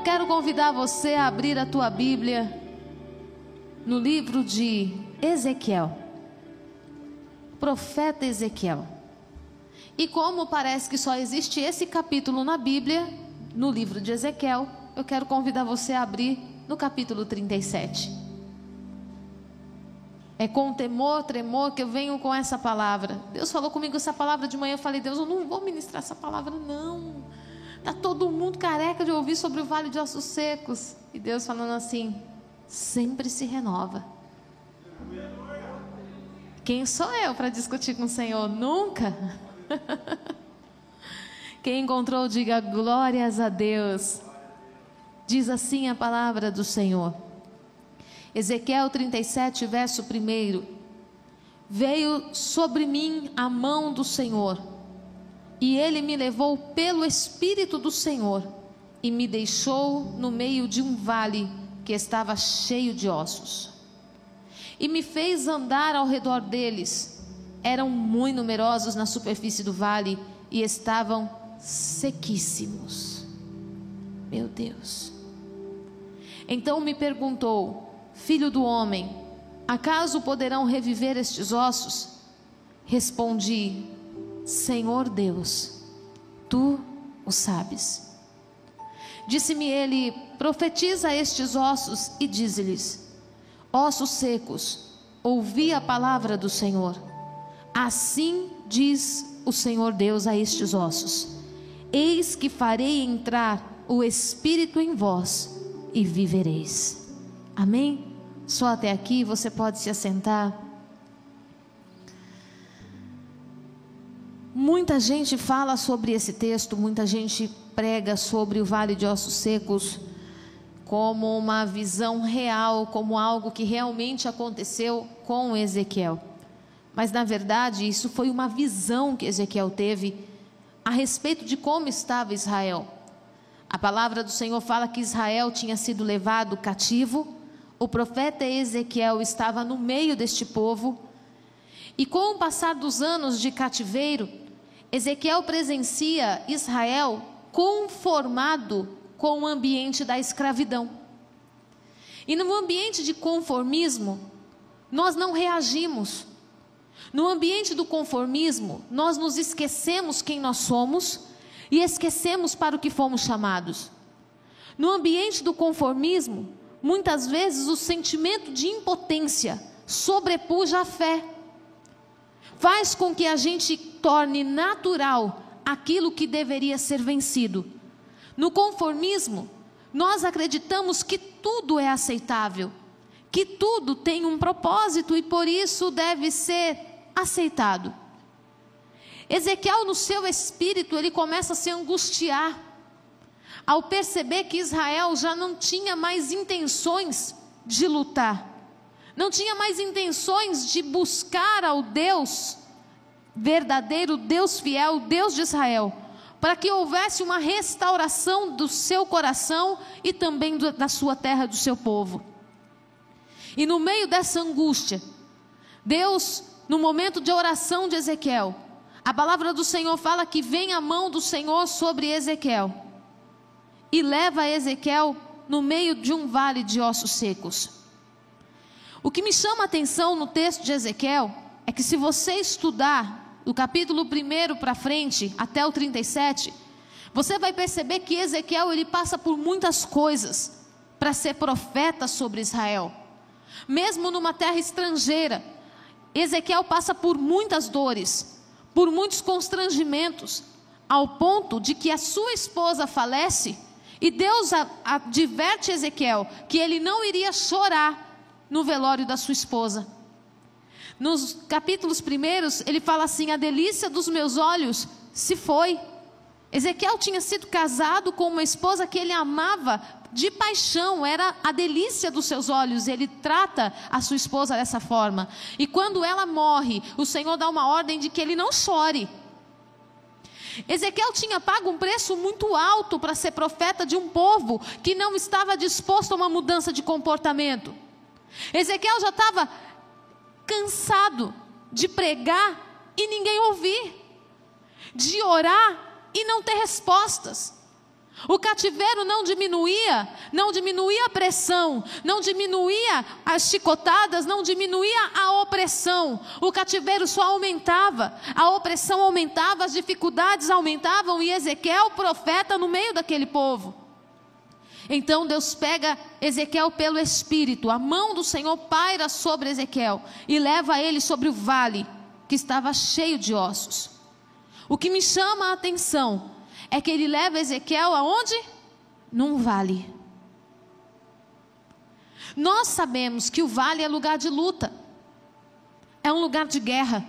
Eu quero convidar você a abrir a tua Bíblia no livro de Ezequiel. Profeta Ezequiel. E como parece que só existe esse capítulo na Bíblia, no livro de Ezequiel, eu quero convidar você a abrir no capítulo 37. É com temor, tremor que eu venho com essa palavra. Deus falou comigo essa palavra de manhã. Eu falei, Deus, eu não vou ministrar essa palavra, não. Está todo mundo careca de ouvir sobre o vale de ossos secos. E Deus falando assim: sempre se renova. Quem sou eu para discutir com o Senhor? Nunca. Quem encontrou, diga glórias a Deus. Diz assim a palavra do Senhor. Ezequiel 37, verso 1. Veio sobre mim a mão do Senhor, e ele me levou pelo Espírito do Senhor, e me deixou no meio de um vale que estava cheio de ossos. E me fez andar ao redor deles. Eram muito numerosos na superfície do vale e estavam sequíssimos. Meu Deus. Então me perguntou: Filho do homem, acaso poderão reviver estes ossos? Respondi: Senhor Deus, tu o sabes. Disse-me ele: Profetiza estes ossos e dize-lhes: Ossos secos, ouvi a palavra do Senhor. Assim diz o Senhor Deus a estes ossos: Eis que farei entrar o Espírito em vós e vivereis. Amém? Só até aqui você pode se assentar. Muita gente fala sobre esse texto, muita gente prega sobre o vale de ossos secos como uma visão real, como algo que realmente aconteceu com Ezequiel. Mas na verdade, isso foi uma visão que Ezequiel teve a respeito de como estava Israel. A palavra do Senhor fala que Israel tinha sido levado cativo o profeta Ezequiel estava no meio deste povo, e com o passar dos anos de cativeiro, Ezequiel presencia Israel conformado com o ambiente da escravidão. E no ambiente de conformismo, nós não reagimos. No ambiente do conformismo, nós nos esquecemos quem nós somos e esquecemos para o que fomos chamados. No ambiente do conformismo, muitas vezes o sentimento de impotência sobrepuja a fé. Faz com que a gente torne natural aquilo que deveria ser vencido. No conformismo, nós acreditamos que tudo é aceitável, que tudo tem um propósito e por isso deve ser aceitado. Ezequiel, no seu espírito, ele começa a se angustiar ao perceber que Israel já não tinha mais intenções de lutar, não tinha mais intenções de buscar ao Deus verdadeiro, Deus fiel, Deus de Israel, para que houvesse uma restauração do seu coração e também do, da sua terra, do seu povo. E no meio dessa angústia, Deus, no momento de oração de Ezequiel, a palavra do Senhor fala que vem a mão do Senhor sobre Ezequiel e leva Ezequiel no meio de um vale de ossos secos. O que me chama a atenção no texto de Ezequiel é que se você estudar do capítulo 1 para frente até o 37, você vai perceber que Ezequiel ele passa por muitas coisas para ser profeta sobre Israel. Mesmo numa terra estrangeira, Ezequiel passa por muitas dores, por muitos constrangimentos, ao ponto de que a sua esposa falece e Deus adverte Ezequiel que ele não iria chorar no velório da sua esposa. Nos capítulos primeiros, ele fala assim: A delícia dos meus olhos se foi. Ezequiel tinha sido casado com uma esposa que ele amava de paixão, era a delícia dos seus olhos. Ele trata a sua esposa dessa forma. E quando ela morre, o Senhor dá uma ordem de que ele não chore. Ezequiel tinha pago um preço muito alto para ser profeta de um povo que não estava disposto a uma mudança de comportamento. Ezequiel já estava cansado de pregar e ninguém ouvir, de orar e não ter respostas. O cativeiro não diminuía, não diminuía a pressão, não diminuía as chicotadas, não diminuía a opressão. O cativeiro só aumentava, a opressão aumentava, as dificuldades aumentavam e Ezequiel, profeta, no meio daquele povo. Então Deus pega Ezequiel pelo espírito, a mão do Senhor paira sobre Ezequiel e leva ele sobre o vale que estava cheio de ossos. O que me chama a atenção é que ele leva Ezequiel aonde? Num vale. Nós sabemos que o vale é lugar de luta, é um lugar de guerra.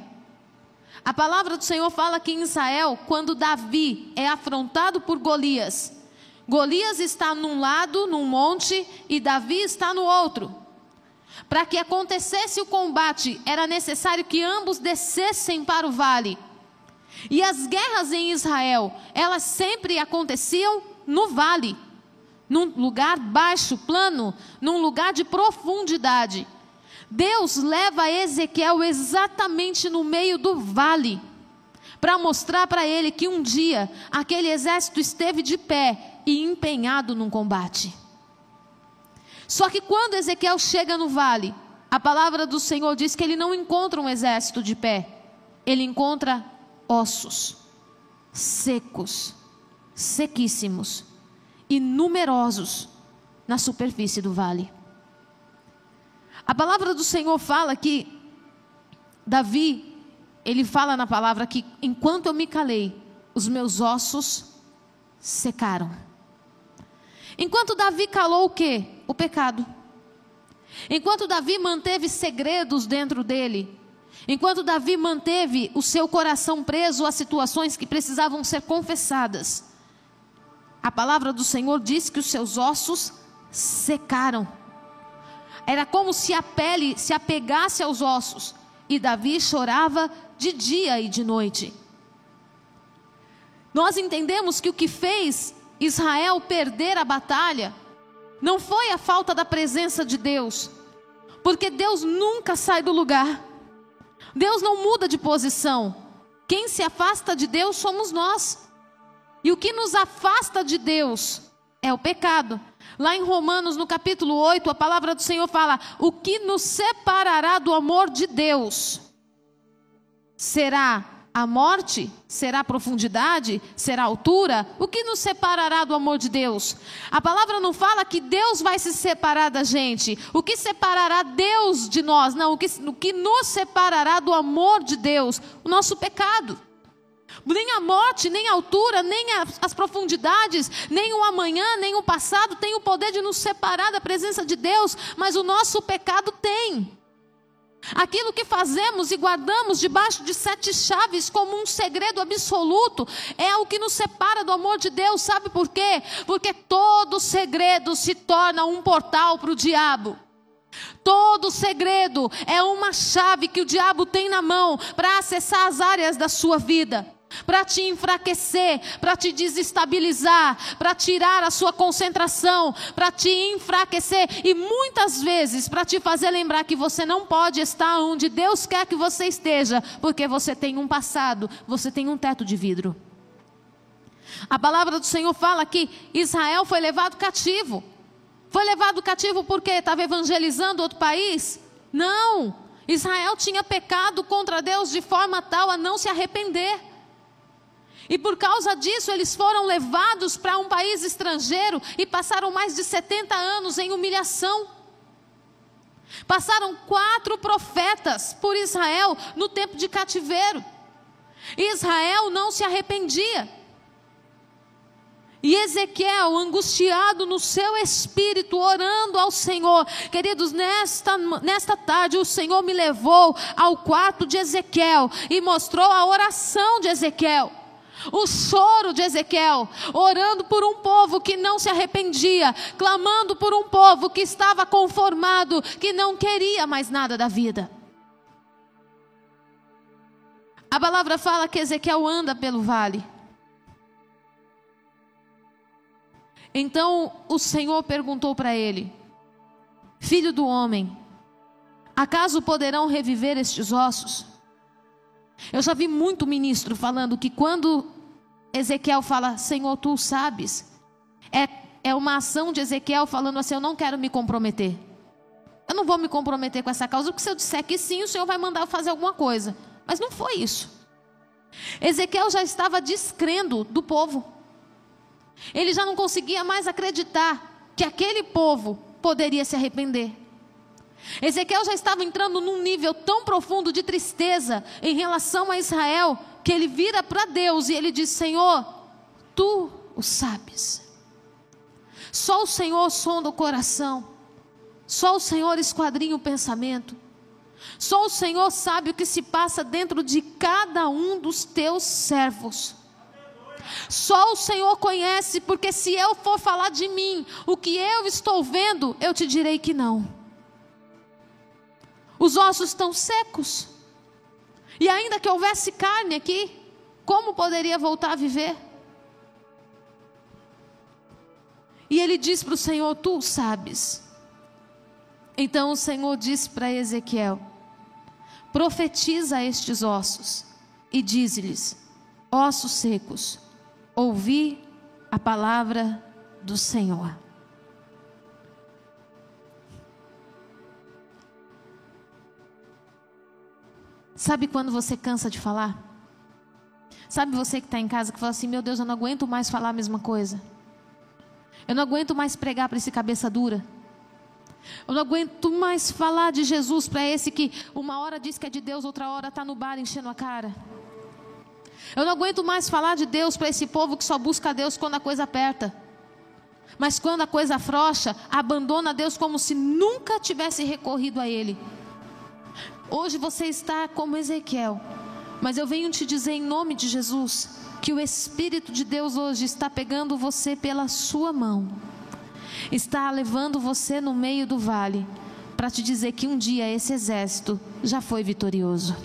A palavra do Senhor fala que em Israel, quando Davi é afrontado por Golias, Golias está num lado, num monte, e Davi está no outro. Para que acontecesse o combate, era necessário que ambos descessem para o vale. E as guerras em Israel, elas sempre aconteciam no vale, num lugar baixo, plano, num lugar de profundidade. Deus leva Ezequiel exatamente no meio do vale, para mostrar para ele que um dia aquele exército esteve de pé e empenhado num combate. Só que quando Ezequiel chega no vale, a palavra do Senhor diz que ele não encontra um exército de pé, ele encontra ossos secos, sequíssimos e numerosos na superfície do vale. A palavra do Senhor fala que Davi, ele fala na palavra que enquanto eu me calei, os meus ossos secaram. Enquanto Davi calou o quê? O pecado. Enquanto Davi manteve segredos dentro dele, Enquanto Davi manteve o seu coração preso a situações que precisavam ser confessadas, a palavra do Senhor diz que os seus ossos secaram. Era como se a pele se apegasse aos ossos, e Davi chorava de dia e de noite. Nós entendemos que o que fez Israel perder a batalha não foi a falta da presença de Deus, porque Deus nunca sai do lugar. Deus não muda de posição. Quem se afasta de Deus somos nós. E o que nos afasta de Deus é o pecado. Lá em Romanos, no capítulo 8, a palavra do Senhor fala: O que nos separará do amor de Deus será a morte? Será profundidade? Será altura? O que nos separará do amor de Deus? A palavra não fala que Deus vai se separar da gente. O que separará Deus de nós? Não, o que, o que nos separará do amor de Deus? O nosso pecado. Nem a morte, nem a altura, nem as, as profundidades, nem o amanhã, nem o passado tem o poder de nos separar da presença de Deus, mas o nosso pecado tem. Aquilo que fazemos e guardamos debaixo de sete chaves como um segredo absoluto é o que nos separa do amor de Deus. Sabe por quê? Porque todo segredo se torna um portal para o diabo. Todo segredo é uma chave que o diabo tem na mão para acessar as áreas da sua vida para te enfraquecer, para te desestabilizar, para tirar a sua concentração, para te enfraquecer e muitas vezes para te fazer lembrar que você não pode estar onde Deus quer que você esteja, porque você tem um passado, você tem um teto de vidro. A palavra do Senhor fala que Israel foi levado cativo. Foi levado cativo porque estava evangelizando outro país? Não. Israel tinha pecado contra Deus de forma tal a não se arrepender. E por causa disso, eles foram levados para um país estrangeiro e passaram mais de 70 anos em humilhação. Passaram quatro profetas por Israel no tempo de cativeiro. Israel não se arrependia. E Ezequiel, angustiado no seu espírito, orando ao Senhor. Queridos, nesta, nesta tarde o Senhor me levou ao quarto de Ezequiel e mostrou a oração de Ezequiel o choro de Ezequiel, orando por um povo que não se arrependia, clamando por um povo que estava conformado, que não queria mais nada da vida. A palavra fala que Ezequiel anda pelo vale. Então o Senhor perguntou para ele: Filho do homem, acaso poderão reviver estes ossos? Eu já vi muito ministro falando que quando Ezequiel fala, Senhor, tu sabes, É, é uma ação de Ezequiel falando assim: Eu não quero me comprometer. Eu não vou me comprometer com essa causa, porque se eu disser que sim, o Senhor vai mandar eu fazer alguma coisa. Mas não foi isso. Ezequiel já estava descrendo do povo. Ele já não conseguia mais acreditar que aquele povo poderia se arrepender. Ezequiel já estava entrando num nível tão profundo de tristeza em relação a Israel, que ele vira para Deus e ele diz: Senhor, tu o sabes. Só o Senhor sonda o coração. Só o Senhor esquadrinha o pensamento. Só o Senhor sabe o que se passa dentro de cada um dos teus servos. Só o Senhor conhece, porque se eu for falar de mim, o que eu estou vendo, eu te direi que não. Os ossos estão secos. E ainda que houvesse carne aqui, como poderia voltar a viver? E ele diz para o Senhor: Tu sabes. Então o Senhor disse para Ezequiel: Profetiza estes ossos e diz-lhes: Ossos secos, ouvi a palavra do Senhor. Sabe quando você cansa de falar? Sabe você que está em casa que fala assim: Meu Deus, eu não aguento mais falar a mesma coisa. Eu não aguento mais pregar para esse cabeça dura. Eu não aguento mais falar de Jesus para esse que uma hora diz que é de Deus, outra hora está no bar enchendo a cara. Eu não aguento mais falar de Deus para esse povo que só busca Deus quando a coisa aperta. Mas quando a coisa afrouxa, abandona Deus como se nunca tivesse recorrido a Ele. Hoje você está como Ezequiel, mas eu venho te dizer em nome de Jesus que o Espírito de Deus hoje está pegando você pela sua mão, está levando você no meio do vale, para te dizer que um dia esse exército já foi vitorioso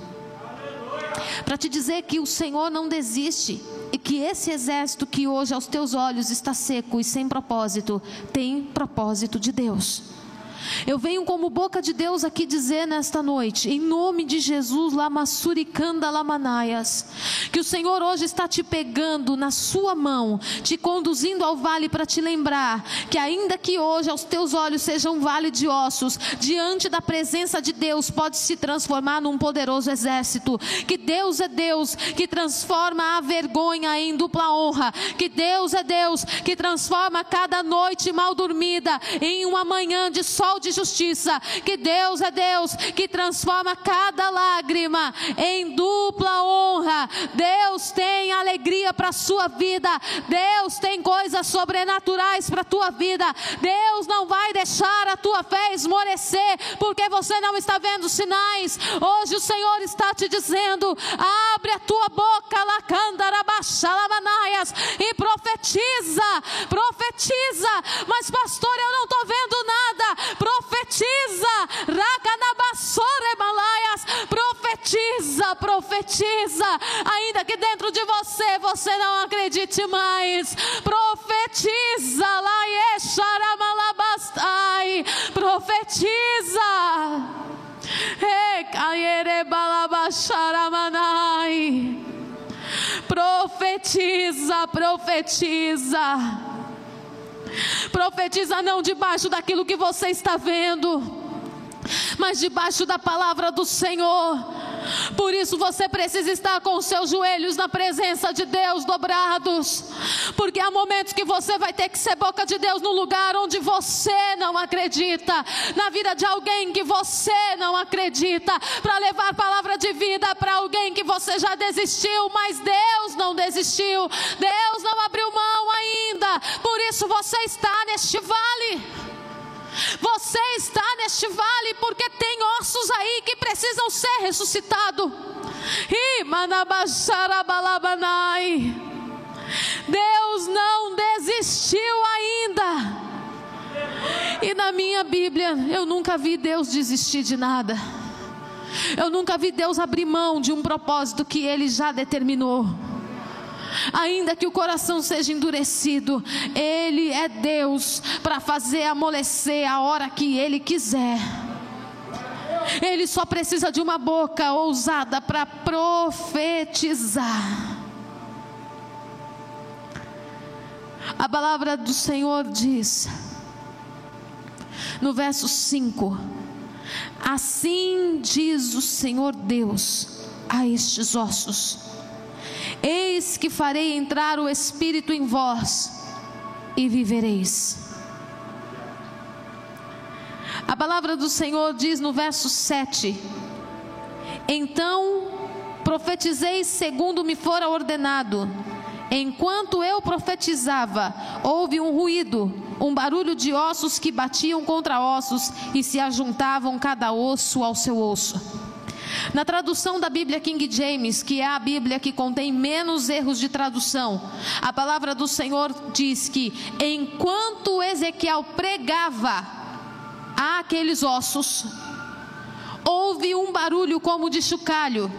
para te dizer que o Senhor não desiste e que esse exército que hoje aos teus olhos está seco e sem propósito, tem propósito de Deus. Eu venho como boca de Deus aqui dizer nesta noite, em nome de Jesus, Lamassuricanda Lamanaias, que o Senhor hoje está te pegando na sua mão, te conduzindo ao vale para te lembrar que, ainda que hoje aos teus olhos seja um vale de ossos, diante da presença de Deus pode se transformar num poderoso exército. Que Deus é Deus que transforma a vergonha em dupla honra. Que Deus é Deus que transforma cada noite mal dormida em uma manhã de sol de justiça, que Deus é Deus que transforma cada lágrima em dupla honra. Deus tem alegria para a sua vida, Deus tem coisas sobrenaturais para a tua vida. Deus não vai deixar a tua fé esmorecer, porque você não está vendo sinais. Hoje o Senhor está te dizendo: abre a tua boca, lacandarabaxalamanaias, e profetiza, profetiza. Mas, pastor, eu não estou vendo nada profetiza, Rakanabassore Malaias, profetiza, profetiza, ainda que dentro de você você não acredite mais, profetiza, Laesharamalabastai, profetiza. Profetiza, profetiza. Profetiza não debaixo daquilo que você está vendo, mas debaixo da palavra do Senhor. Por isso você precisa estar com os seus joelhos na presença de Deus dobrados, porque há momentos que você vai ter que ser boca de Deus no lugar onde você não acredita, na vida de alguém que você não acredita, para levar palavra de vida para alguém que você já desistiu, mas Deus não desistiu, Deus não abriu mão ainda, por isso você está neste vale. Você está neste vale porque tem ossos aí que precisam ser ressuscitados. Deus não desistiu ainda. E na minha Bíblia, eu nunca vi Deus desistir de nada. Eu nunca vi Deus abrir mão de um propósito que Ele já determinou ainda que o coração seja endurecido, Ele é Deus para fazer amolecer a hora que Ele quiser. Ele só precisa de uma boca ousada para profetizar. A palavra do Senhor diz, no verso 5: Assim diz o Senhor Deus a estes ossos: Eis que farei entrar o Espírito em vós e vivereis. A palavra do Senhor diz no verso 7: Então profetizei segundo me fora ordenado. Enquanto eu profetizava, houve um ruído, um barulho de ossos que batiam contra ossos e se ajuntavam cada osso ao seu osso. Na tradução da Bíblia King James, que é a Bíblia que contém menos erros de tradução, a palavra do Senhor diz que enquanto Ezequiel pregava àqueles ossos, houve um barulho como de chocalho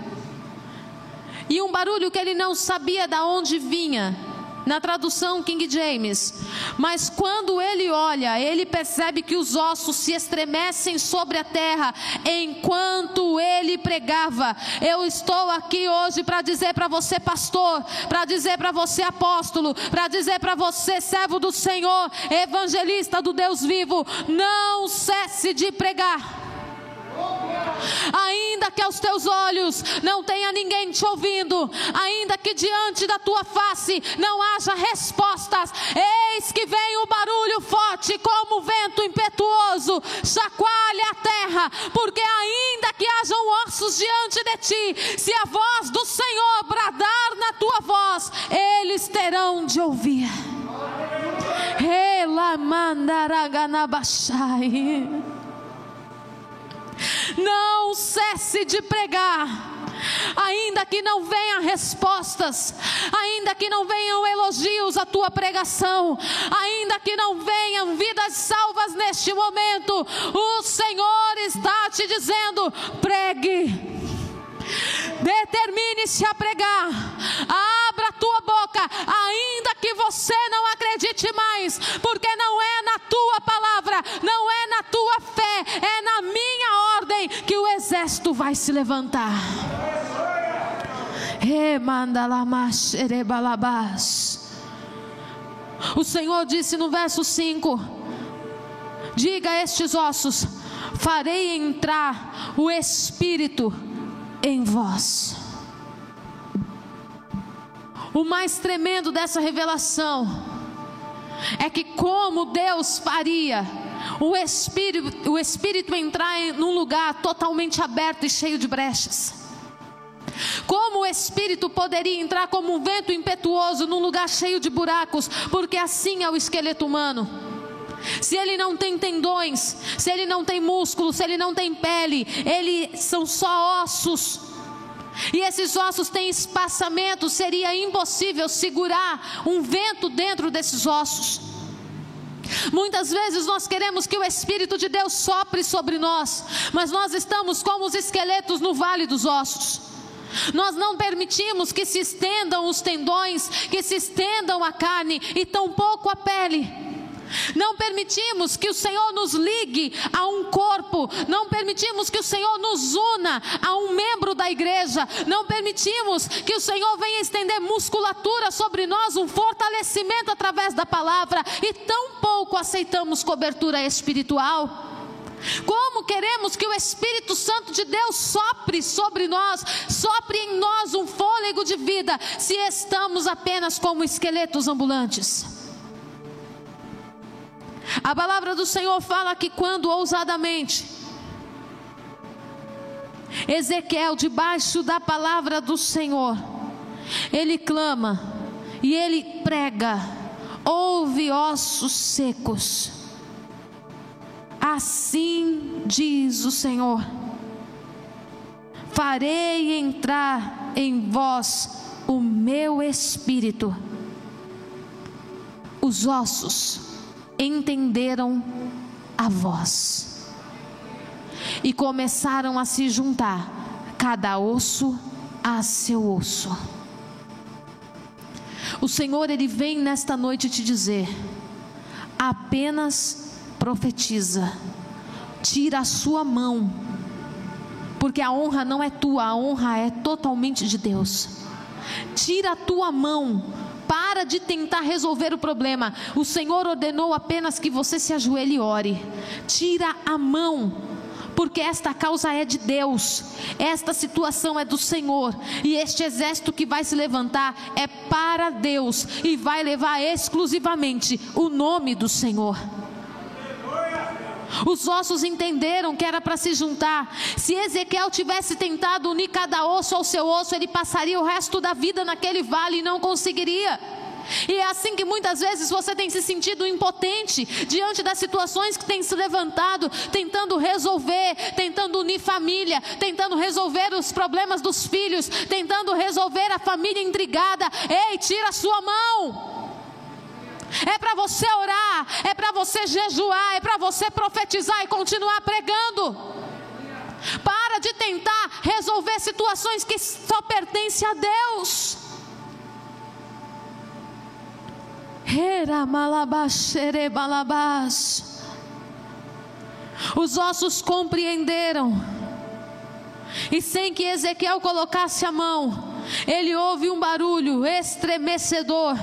e um barulho que ele não sabia de onde vinha. Na tradução King James, mas quando ele olha, ele percebe que os ossos se estremecem sobre a terra enquanto ele pregava. Eu estou aqui hoje para dizer para você, pastor, para dizer para você, apóstolo, para dizer para você, servo do Senhor, evangelista do Deus vivo: não cesse de pregar ainda que aos teus olhos não tenha ninguém te ouvindo, ainda que diante da tua face não haja respostas, eis que vem o barulho forte como vento impetuoso, chacoalha a terra, porque ainda que hajam ossos diante de ti, se a voz do Senhor bradar na tua voz, eles terão de ouvir. Ela mandaraganabaxai. Não cesse de pregar. Ainda que não venham respostas, ainda que não venham elogios à tua pregação, ainda que não venham vidas salvas neste momento, o Senhor está te dizendo: pregue, determine-se a pregar, abra a tua boca, ainda que você não acredite mais, porque não é na tua palavra, não é na tua fé, é na minha ordem que o exército vai se levantar. O Senhor disse no verso 5: Diga a estes ossos: farei entrar o Espírito em vós. O mais tremendo dessa revelação é que, como Deus faria o Espírito, o Espírito entrar em um lugar totalmente aberto e cheio de brechas. Como o Espírito poderia entrar como um vento impetuoso num lugar cheio de buracos, porque assim é o esqueleto humano. Se ele não tem tendões, se ele não tem músculo, se ele não tem pele, ele são só ossos. E esses ossos têm espaçamento, seria impossível segurar um vento dentro desses ossos. Muitas vezes nós queremos que o Espírito de Deus sopre sobre nós, mas nós estamos como os esqueletos no vale dos ossos. Nós não permitimos que se estendam os tendões, que se estendam a carne e tampouco a pele. Não permitimos que o Senhor nos ligue a um corpo, não permitimos que o Senhor nos una a um membro da igreja, não permitimos que o Senhor venha estender musculatura sobre nós, um fortalecimento através da palavra, e tão pouco aceitamos cobertura espiritual. Como queremos que o Espírito Santo de Deus sopre sobre nós, sopre em nós um fôlego de vida, se estamos apenas como esqueletos ambulantes? A palavra do Senhor fala que quando ousadamente Ezequiel, debaixo da palavra do Senhor, ele clama e ele prega: ouve ossos secos. Assim diz o Senhor: farei entrar em vós o meu espírito, os ossos entenderam a voz e começaram a se juntar, cada osso a seu osso. O Senhor, Ele vem nesta noite te dizer: apenas profetiza, tira a sua mão, porque a honra não é tua, a honra é totalmente de Deus. Tira a tua mão, para de tentar resolver o problema. O Senhor ordenou apenas que você se ajoelhe e ore. Tira a mão porque esta causa é de Deus, esta situação é do Senhor, e este exército que vai se levantar é para Deus e vai levar exclusivamente o nome do Senhor. Os ossos entenderam que era para se juntar. Se Ezequiel tivesse tentado unir cada osso ao seu osso, ele passaria o resto da vida naquele vale e não conseguiria. E é assim que muitas vezes você tem se sentido impotente diante das situações que tem se levantado, tentando resolver, tentando unir família, tentando resolver os problemas dos filhos, tentando resolver a família intrigada. Ei, tira a sua mão. É para você orar, é para você jejuar, é para você profetizar e continuar pregando. Para de tentar resolver situações que só pertencem a Deus. Os ossos compreenderam. E sem que Ezequiel colocasse a mão, ele ouve um barulho estremecedor.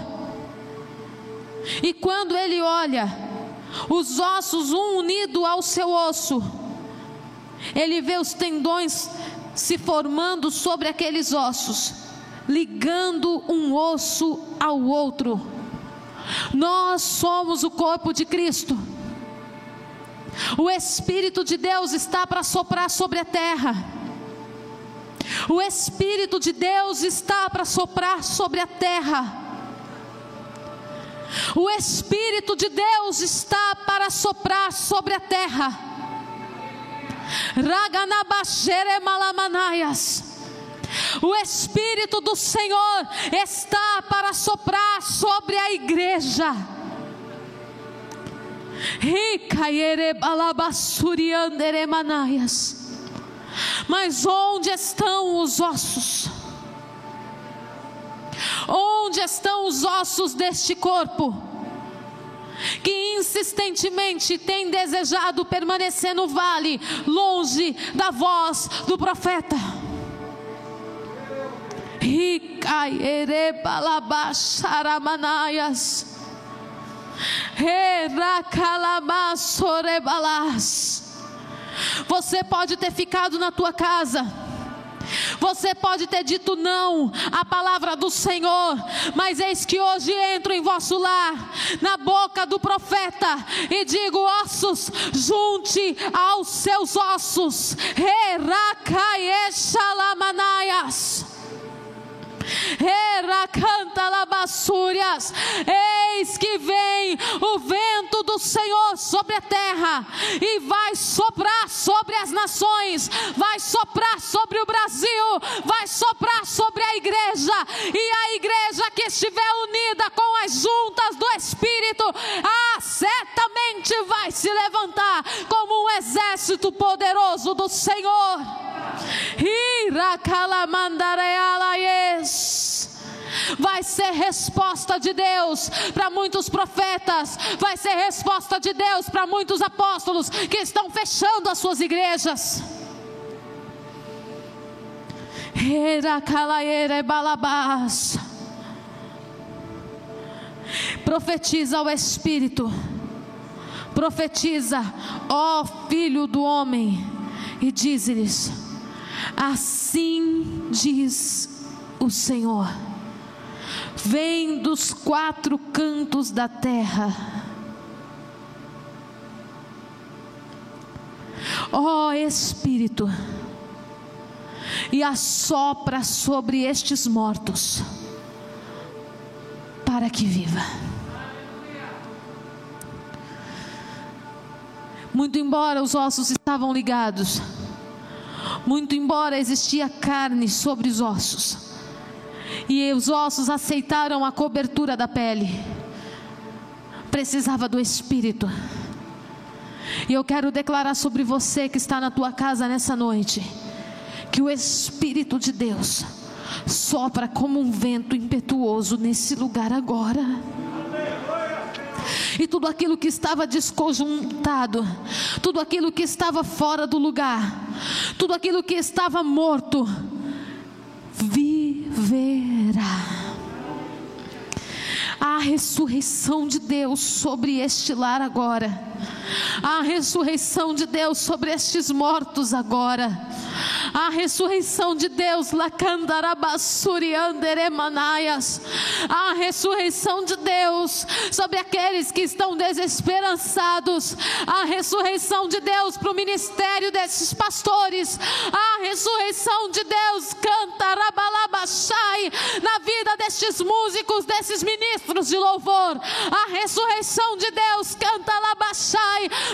E quando ele olha, os ossos um unido ao seu osso, ele vê os tendões se formando sobre aqueles ossos, ligando um osso ao outro. Nós somos o corpo de Cristo. O Espírito de Deus está para soprar sobre a terra. O Espírito de Deus está para soprar sobre a terra. O Espírito de Deus está para soprar sobre a terra. Raganabashere malamanaias. O Espírito do Senhor está para soprar sobre a igreja. Mas onde estão os ossos? Onde estão os ossos deste corpo? Que insistentemente tem desejado permanecer no vale, longe da voz do profeta. Ricairebalabacharamanaias. Você pode ter ficado na tua casa você pode ter dito não à palavra do Senhor, mas eis que hoje entro em vosso lar, na boca do profeta, e digo: ossos, junte aos seus ossos, Heracaiexalamanaias. Era canta labassúrias. Eis que vem o vento do Senhor sobre a terra e vai soprar sobre as nações, vai soprar sobre o Brasil, vai soprar sobre a igreja e a igreja que estiver unida com as juntas do Espírito, ah, certamente vai se levantar como um exército poderoso do Senhor. Vai ser resposta de Deus para muitos profetas, vai ser resposta de Deus para muitos apóstolos que estão fechando as suas igrejas. Profetiza ao Espírito, profetiza, ó Filho do Homem, e diz-lhes: Assim diz o Senhor: vem dos quatro cantos da terra. Ó oh, Espírito, e assopra sobre estes mortos, para que viva. Muito embora os ossos estavam ligados, muito embora existia carne sobre os ossos, e os ossos aceitaram a cobertura da pele, precisava do Espírito. E eu quero declarar sobre você que está na tua casa nessa noite, que o Espírito de Deus sopra como um vento impetuoso nesse lugar agora e tudo aquilo que estava desconjuntado, tudo aquilo que estava fora do lugar, tudo aquilo que estava morto, viverá. a ressurreição de Deus sobre este lar agora. A ressurreição de Deus sobre estes mortos agora. A ressurreição de Deus, Lacandarabasurianderemanaias. A ressurreição de Deus sobre aqueles que estão desesperançados. A ressurreição de Deus para o ministério desses pastores. A ressurreição de Deus, cantarabalabachai, na vida destes músicos, desses ministros de louvor. A ressurreição de Deus, canta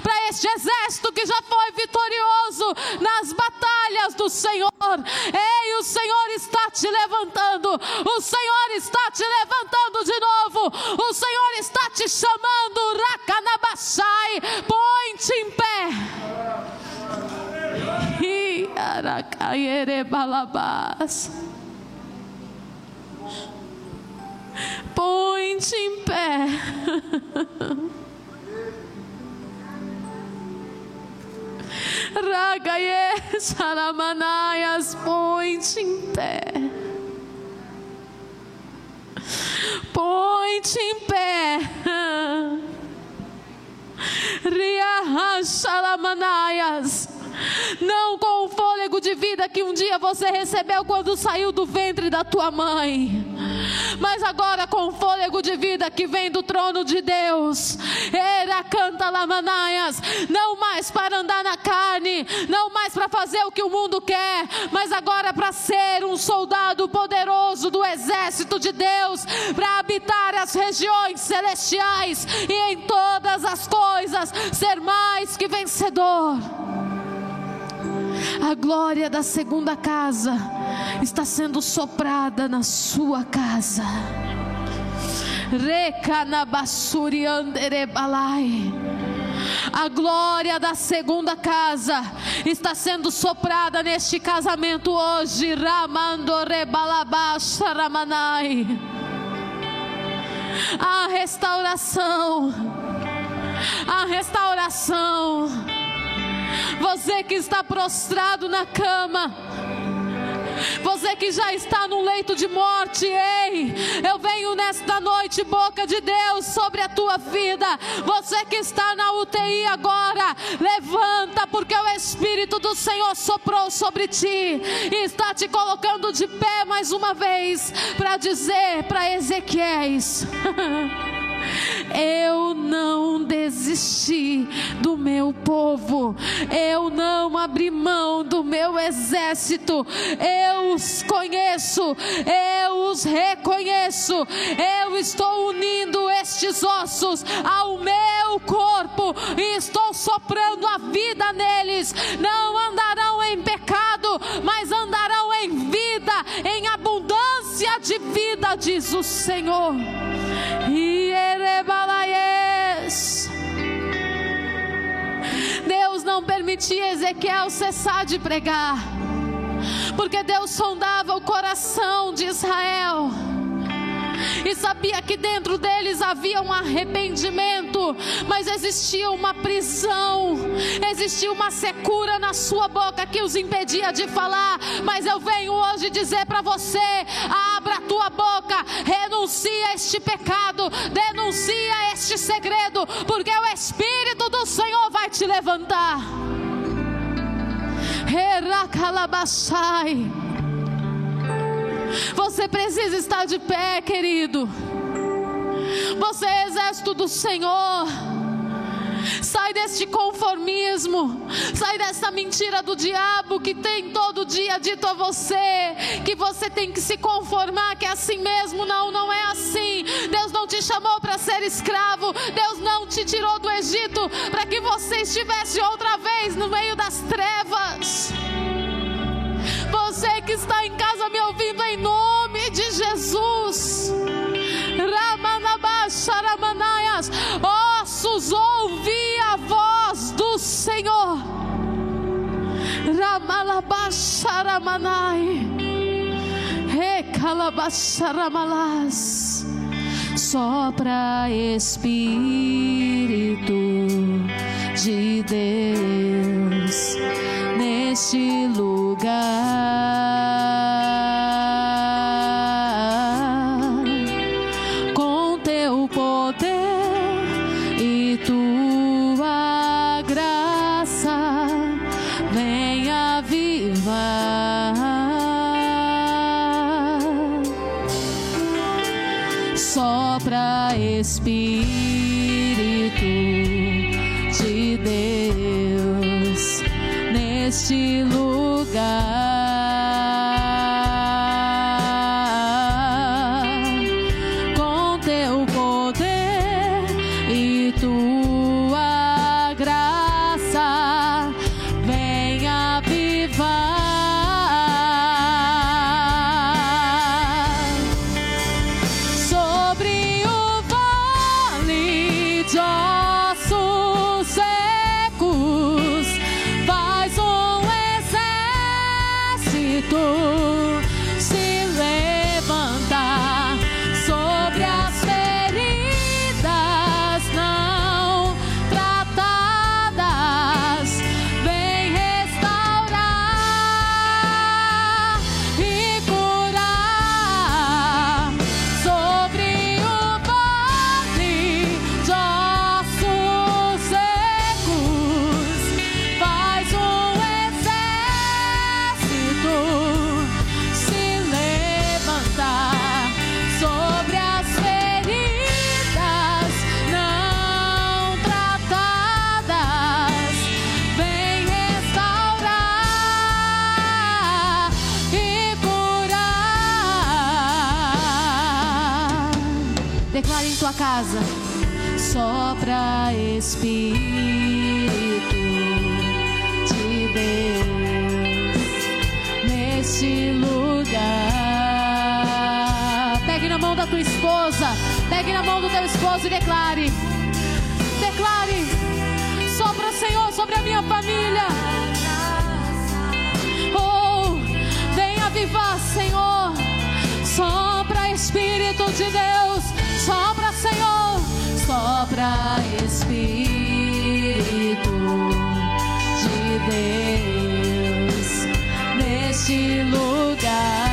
para este exército que já foi vitorioso nas batalhas do Senhor. Ei, o Senhor está te levantando. O Senhor está te levantando de novo. O Senhor está te chamando. Rakanabashai. Põe-te em pé. balabas. Põe-te em pé. Ragaye Saramanaias, põe-te em pé. Põe-te em pé. Riaha Salamanaias. Não com o fôlego de vida que um dia você recebeu quando saiu do ventre da tua mãe mas agora com o fôlego de vida que vem do trono de Deus. Era canta lamanaias, não mais para andar na carne, não mais para fazer o que o mundo quer, mas agora para ser um soldado poderoso do exército de Deus, para habitar as regiões celestiais e em todas as coisas ser mais que vencedor. A glória da segunda casa está sendo soprada na sua casa. A glória da segunda casa está sendo soprada neste casamento hoje. Ramandorebalabaxaramanai. A restauração. A restauração você que está prostrado na cama, você que já está no leito de morte, ei, eu venho nesta noite, boca de Deus, sobre a tua vida. Você que está na UTI agora, levanta, porque o Espírito do Senhor soprou sobre ti e está te colocando de pé mais uma vez para dizer para Ezequiéis. Eu não desisti do meu povo, eu não abri mão do meu exército, eu os conheço, eu os reconheço, eu estou unindo estes ossos ao meu corpo e estou soprando a vida neles. Não andarão em pecado, mas andarão vida, diz o Senhor. Deus não permitia Ezequiel cessar de pregar, porque Deus sondava o coração de Israel e sabia que dentro deles havia um arrependimento, mas existia uma prisão, existia uma secura na sua boca que os impedia de falar. Mas eu venho hoje dizer para você: abra a tua boca, renuncia este pecado, denuncia este segredo, porque o Espírito do Senhor vai te levantar. Heracalabashai. Você precisa estar de pé, querido. Você é exército do Senhor. Sai deste conformismo, sai dessa mentira do diabo que tem todo dia dito a você que você tem que se conformar, que é assim mesmo. Não, não é assim. Deus não te chamou para ser escravo, Deus não te tirou do Egito para que você estivesse outra vez no meio das trevas. Que está em casa me ouvindo em nome de Jesus. Ramanabasharamanaias, ossos, ouvi a voz do Senhor. Ramalabasharamanai, Recalabasharamalas. Sopra Espírito de Deus neste lugar. Com teu poder e tua graça, vem avivar. para Espírito. Lugar Declare em tua casa, sopra Espírito de Deus neste lugar. Pegue na mão da tua esposa, pegue na mão do teu esposo e declare. Declare, sopra Senhor sobre a minha família. Oh, vem avivar, Senhor. Sopra Espírito de Deus, sopra, Senhor, sopra Espírito de Deus neste lugar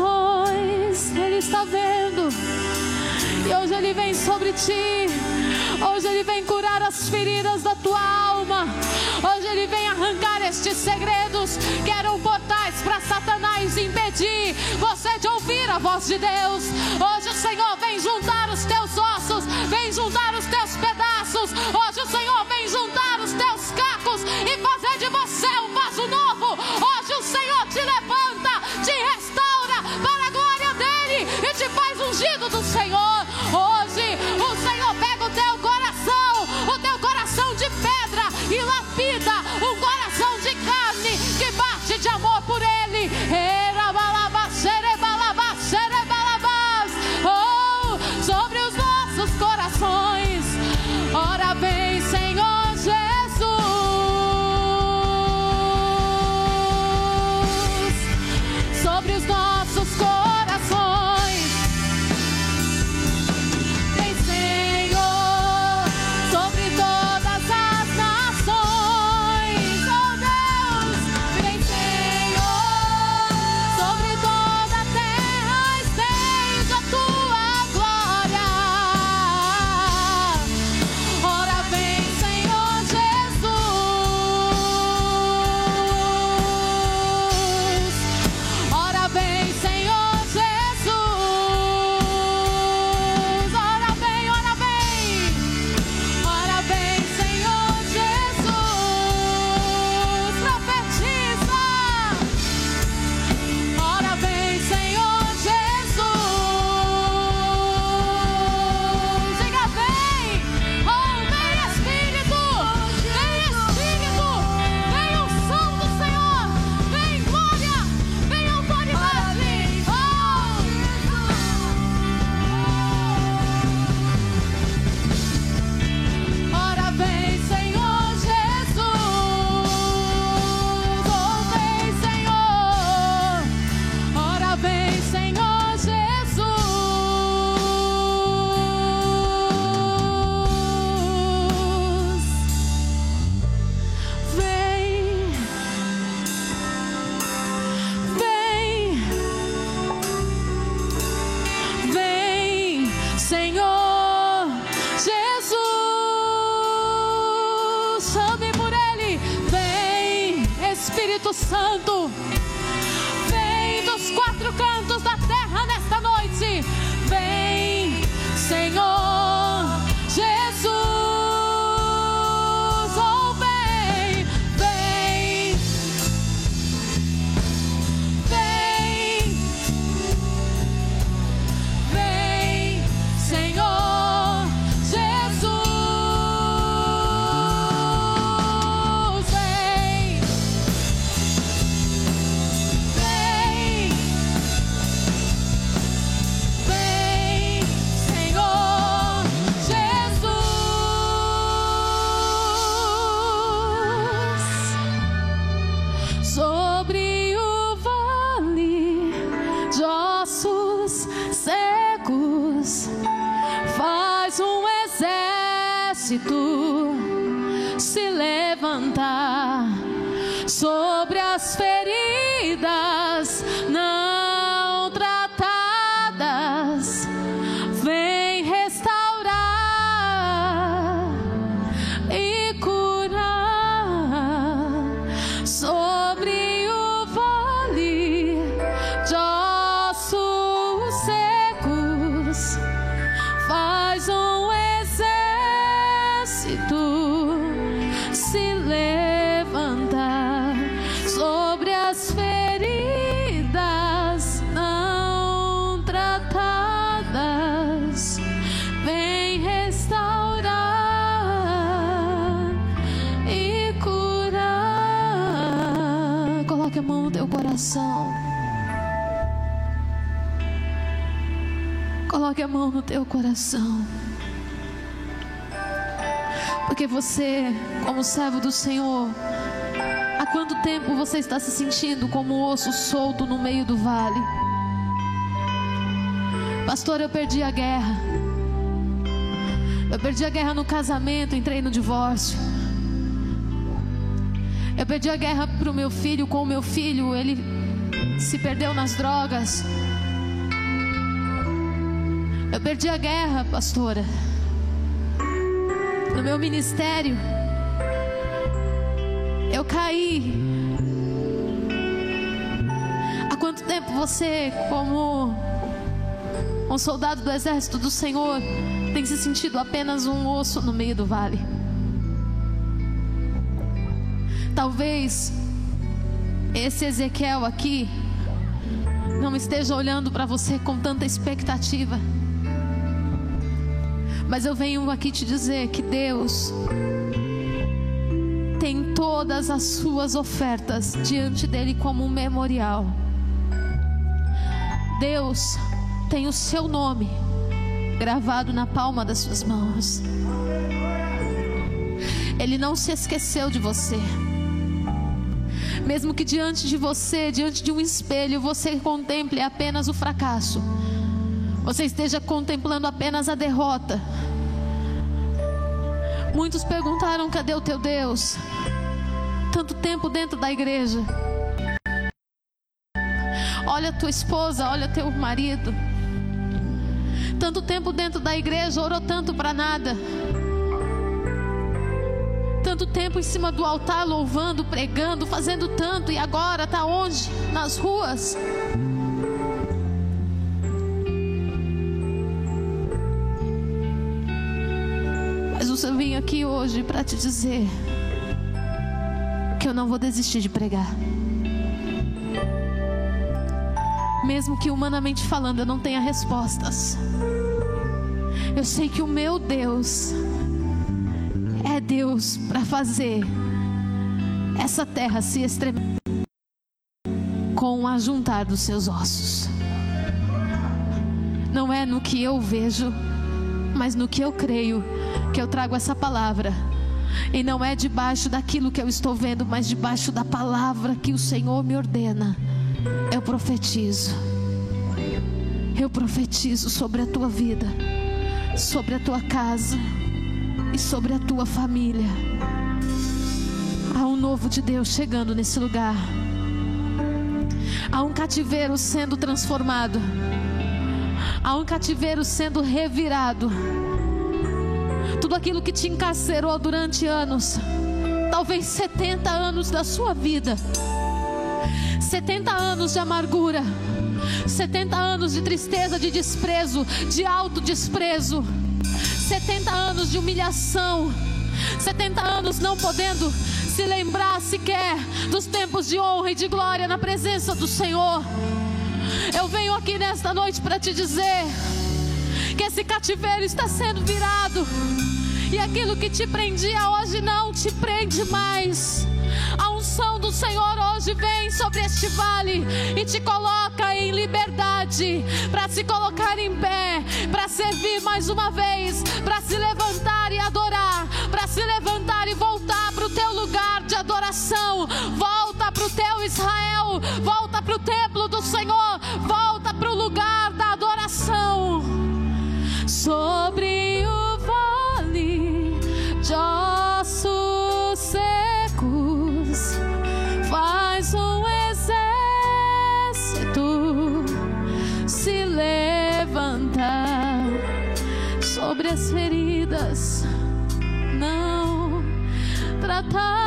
Ele está vendo e hoje Ele vem sobre ti. Hoje Ele vem curar as feridas da tua alma. Hoje Ele vem arrancar estes segredos que eram portais para Satanás impedir você de ouvir a voz de Deus. Hoje o Senhor vem juntar os teus ossos, vem juntar os teus pedaços. Hoje o Senhor vem juntar os teus cacos e fazer de você um ungido do Senhor. Coloque a mão no teu coração. Porque você, como servo do Senhor, há quanto tempo você está se sentindo como um osso solto no meio do vale? Pastor, eu perdi a guerra. Eu perdi a guerra no casamento, entrei no divórcio. Eu perdi a guerra para o meu filho com o meu filho, ele se perdeu nas drogas. Eu perdi a guerra, pastora, no meu ministério. Eu caí. Há quanto tempo você, como um soldado do exército do Senhor, tem se sentido apenas um osso no meio do vale? Talvez esse Ezequiel aqui não esteja olhando para você com tanta expectativa. Mas eu venho aqui te dizer que Deus tem todas as suas ofertas diante dele como um memorial. Deus tem o seu nome gravado na palma das suas mãos. Ele não se esqueceu de você. Mesmo que diante de você, diante de um espelho, você contemple apenas o fracasso, você esteja contemplando apenas a derrota. Muitos perguntaram: cadê o teu Deus? Tanto tempo dentro da igreja. Olha tua esposa, olha teu marido. Tanto tempo dentro da igreja, orou tanto para nada tanto tempo em cima do altar, louvando, pregando, fazendo tanto, e agora está onde? Nas ruas. Eu vim aqui hoje para te dizer que eu não vou desistir de pregar. Mesmo que humanamente falando eu não tenha respostas. Eu sei que o meu Deus é Deus para fazer essa terra se estremecer com o ajuntar dos seus ossos. Não é no que eu vejo, mas no que eu creio que eu trago essa palavra. E não é debaixo daquilo que eu estou vendo, mas debaixo da palavra que o Senhor me ordena. Eu profetizo. Eu profetizo sobre a tua vida, sobre a tua casa e sobre a tua família. Há um novo de Deus chegando nesse lugar. Há um cativeiro sendo transformado. Há um cativeiro sendo revirado. Tudo aquilo que te encarcerou durante anos, talvez 70 anos da sua vida, 70 anos de amargura, 70 anos de tristeza, de desprezo, de autodesprezo. desprezo 70 anos de humilhação, 70 anos não podendo se lembrar sequer dos tempos de honra e de glória na presença do Senhor. Eu venho aqui nesta noite para te dizer que esse cativeiro está sendo virado e aquilo que te prendia hoje não te prende mais. A unção do Senhor hoje vem sobre este vale e te coloca em liberdade para se colocar em pé, para servir mais uma vez, para se levantar e adorar, para se levantar e voltar para o teu lugar de adoração. Volta para o teu Israel, volta para o templo do Senhor, volta কথা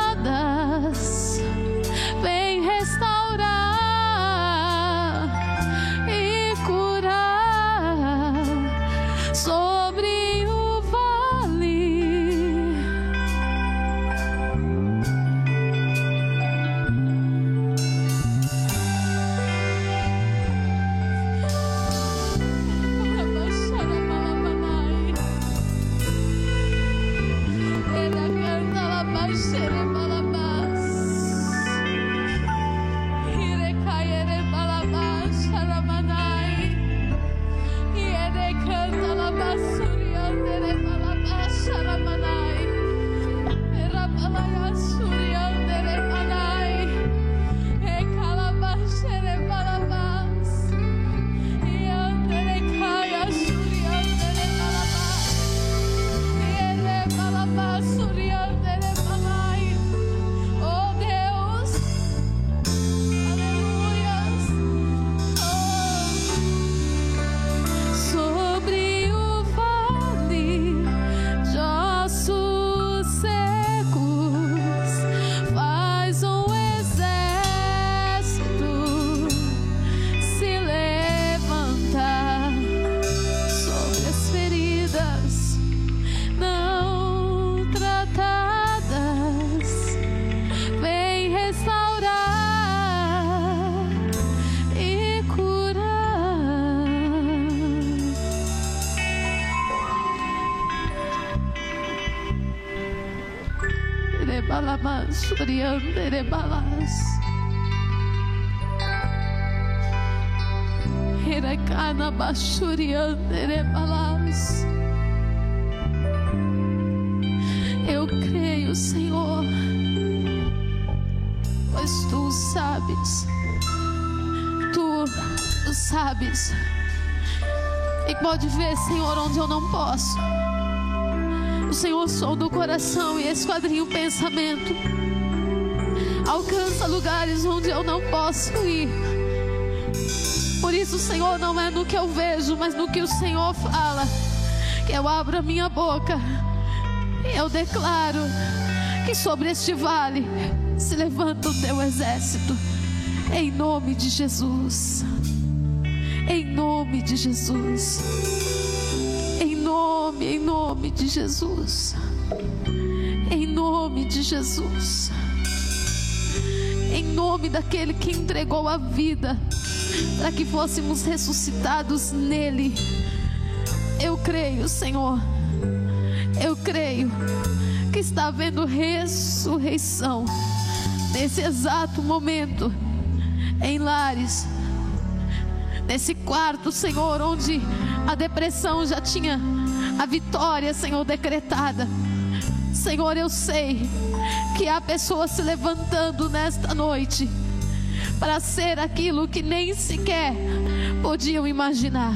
balamas, suriandere balas. Herekana bashuriandere balas. Eu creio, Senhor, pois tu sabes, tu, sabes, e pode ver, Senhor, onde eu não posso. O Senhor sonda o coração e esquadrinha o pensamento. Alcança lugares onde eu não posso ir. Por isso, Senhor, não é no que eu vejo, mas no que o Senhor fala. Que eu abro a minha boca e eu declaro que sobre este vale se levanta o teu exército. Em nome de Jesus. Em nome de Jesus. Em nome, em nome de Jesus. Em nome de Jesus. Em nome daquele que entregou a vida para que fôssemos ressuscitados nele. Eu creio, Senhor. Eu creio que está havendo ressurreição nesse exato momento em lares. Nesse quarto, Senhor, onde a depressão já tinha a vitória, Senhor, decretada. Senhor, eu sei que há pessoas se levantando nesta noite para ser aquilo que nem sequer podiam imaginar.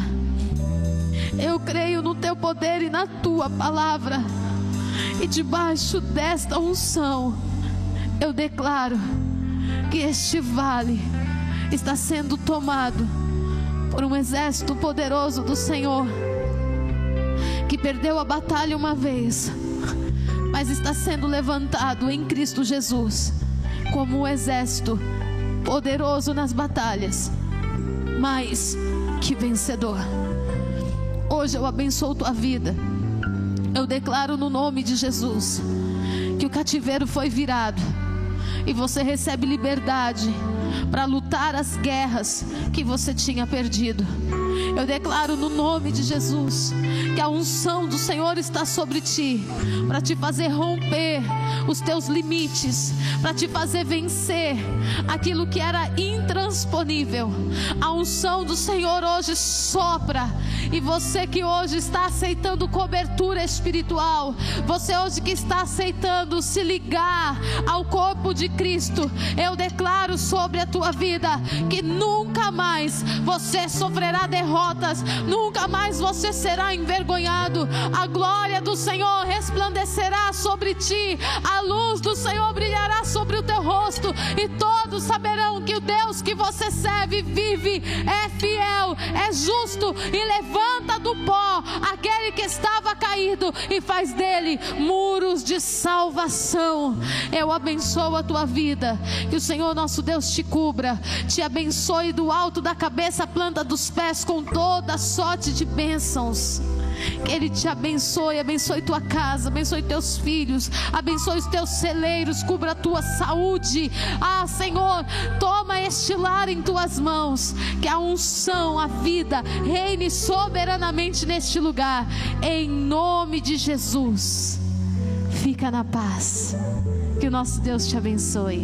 Eu creio no teu poder e na tua palavra, e debaixo desta unção, eu declaro que este vale está sendo tomado por um exército poderoso do Senhor, que perdeu a batalha uma vez, mas está sendo levantado em Cristo Jesus como um exército poderoso nas batalhas, mais que vencedor. Hoje eu abençoo tua vida. Eu declaro no nome de Jesus que o cativeiro foi virado e você recebe liberdade para lutar as guerras que você tinha perdido. Eu declaro no nome de Jesus que a unção do Senhor está sobre ti para te fazer romper os teus limites, para te fazer vencer aquilo que era intransponível. A unção do Senhor hoje sopra e você que hoje está aceitando cobertura espiritual, você hoje que está aceitando se ligar ao corpo de Cristo, eu declaro sobre a tua vida que nunca mais você sofrerá derrotas, nunca mais você será envergonhado. A glória do Senhor resplandecerá sobre ti, a luz do Senhor brilhará sobre o teu rosto, e todos saberão que o Deus que você serve vive, é fiel, é justo e levanta do pó aquele que estava caído e faz dele muros de salvação. Eu abençoo a tua vida, que o Senhor nosso Deus te cubra, te abençoe do alto da cabeça planta dos pés com toda sorte de bênçãos. Que Ele te abençoe, abençoe tua casa, abençoe teus filhos, abençoe os teus celeiros, cubra a tua saúde. Ah, Senhor, toma este lar em tuas mãos, que a unção, a vida reine soberanamente neste lugar, em nome de Jesus. Fica na paz, que o nosso Deus te abençoe.